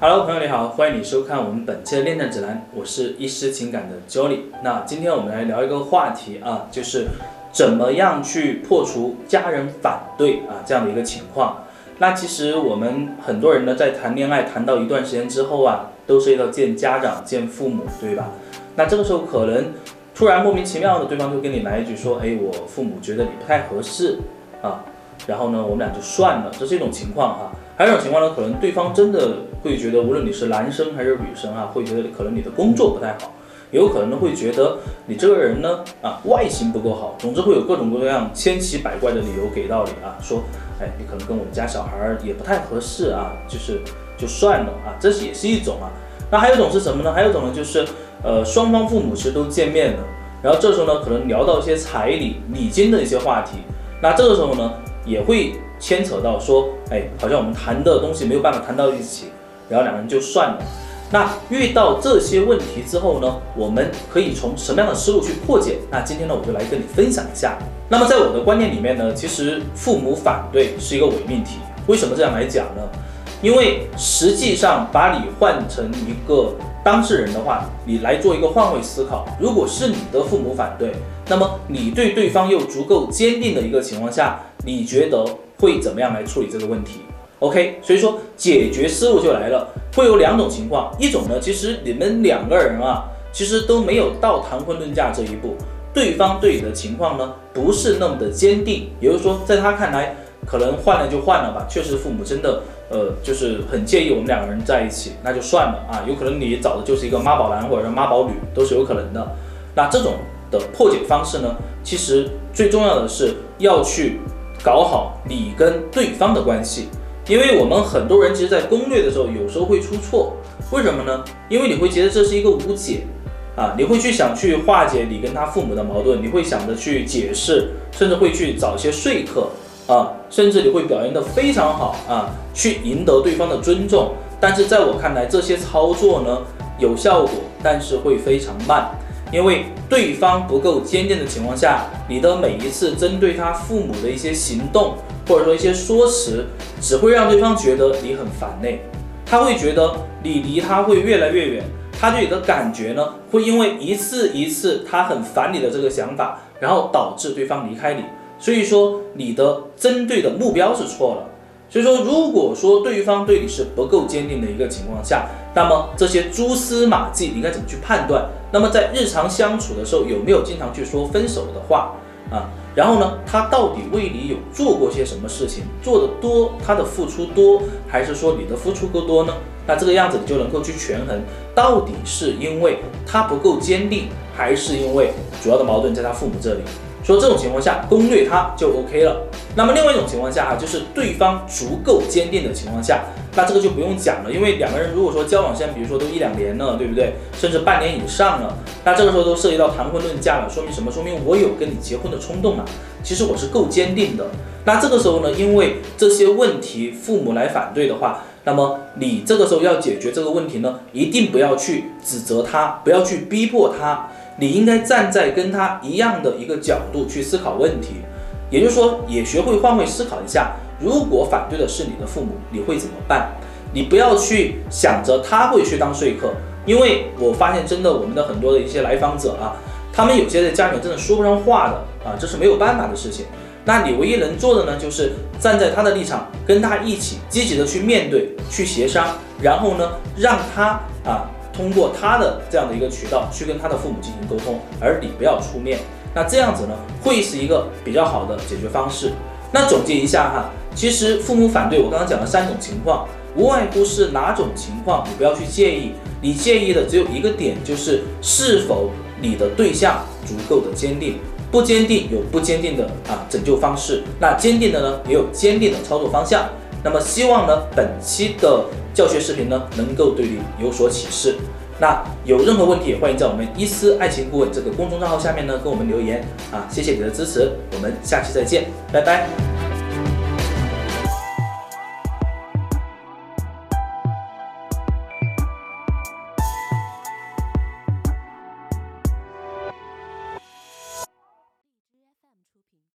哈喽，朋友你好，欢迎你收看我们本期的恋战指南，我是一师情感的 Jolly。那今天我们来聊一个话题啊，就是怎么样去破除家人反对啊这样的一个情况。那其实我们很多人呢，在谈恋爱谈到一段时间之后啊，都涉及到见家长、见父母，对吧？那这个时候可能突然莫名其妙的，对方就跟你来一句说，哎，我父母觉得你不太合适啊，然后呢，我们俩就算了，这是一种情况哈。还有一种情况呢，可能对方真的会觉得，无论你是男生还是女生啊，会觉得可能你的工作不太好，也有可能会觉得你这个人呢，啊，外形不够好，总之会有各种各样千奇百怪的理由给到你啊，说。哎，你可能跟我们家小孩也不太合适啊，就是就算了啊，这是也是一种啊。那还有一种是什么呢？还有一种呢，就是呃双方父母其实都见面了，然后这时候呢，可能聊到一些彩礼礼金的一些话题，那这个时候呢，也会牵扯到说，哎，好像我们谈的东西没有办法谈到一起，然后两个人就算了。那遇到这些问题之后呢，我们可以从什么样的思路去破解？那今天呢，我就来跟你分享一下。那么在我的观念里面呢，其实父母反对是一个伪命题。为什么这样来讲呢？因为实际上把你换成一个当事人的话，你来做一个换位思考。如果是你的父母反对，那么你对对方又足够坚定的一个情况下，你觉得会怎么样来处理这个问题？OK，所以说解决思路就来了，会有两种情况，一种呢，其实你们两个人啊，其实都没有到谈婚论嫁这一步，对方对你的情况呢，不是那么的坚定，也就是说，在他看来，可能换了就换了吧，确实父母真的，呃，就是很介意我们两个人在一起，那就算了啊，有可能你找的就是一个妈宝男或者是妈宝女，都是有可能的。那这种的破解方式呢，其实最重要的是要去搞好你跟对方的关系。因为我们很多人其实，在攻略的时候，有时候会出错，为什么呢？因为你会觉得这是一个无解啊，你会去想去化解你跟他父母的矛盾，你会想着去解释，甚至会去找一些说客啊，甚至你会表现得非常好啊，去赢得对方的尊重。但是在我看来，这些操作呢有效果，但是会非常慢，因为对方不够坚定的情况下，你的每一次针对他父母的一些行动。或者说一些说辞，只会让对方觉得你很烦累，他会觉得你离他会越来越远，他对你的感觉呢，会因为一次一次他很烦你的这个想法，然后导致对方离开你。所以说你的针对的目标是错了。所以说，如果说对方对你是不够坚定的一个情况下，那么这些蛛丝马迹你应该怎么去判断？那么在日常相处的时候，有没有经常去说分手的话啊？然后呢，他到底为你有做过些什么事情？做的多，他的付出多，还是说你的付出够多呢？那这个样子你就能够去权衡，到底是因为他不够坚定，还是因为主要的矛盾在他父母这里？说这种情况下攻略他就 OK 了。那么另外一种情况下啊，就是对方足够坚定的情况下，那这个就不用讲了，因为两个人如果说交往现在比如说都一两年了，对不对？甚至半年以上了，那这个时候都涉及到谈婚论嫁了，说明什么？说明我有跟你结婚的冲动了。其实我是够坚定的。那这个时候呢，因为这些问题父母来反对的话，那么你这个时候要解决这个问题呢，一定不要去指责他，不要去逼迫他。你应该站在跟他一样的一个角度去思考问题，也就是说，也学会换位思考一下。如果反对的是你的父母，你会怎么办？你不要去想着他会去当说客，因为我发现真的，我们的很多的一些来访者啊，他们有些在家里面真的说不上话的啊，这是没有办法的事情。那你唯一能做的呢，就是站在他的立场，跟他一起积极的去面对、去协商，然后呢，让他啊。通过他的这样的一个渠道去跟他的父母进行沟通，而你不要出面，那这样子呢会是一个比较好的解决方式。那总结一下哈，其实父母反对我刚刚讲的三种情况，无外乎是哪种情况你不要去介意，你介意的只有一个点，就是是否你的对象足够的坚定，不坚定有不坚定的啊拯救方式，那坚定的呢也有坚定的操作方向。那么希望呢本期的。教学视频呢，能够对你有所启示。那有任何问题，欢迎在我们伊思爱情顾问这个公众账号下面呢，跟我们留言啊。谢谢你的支持，我们下期再见，拜拜。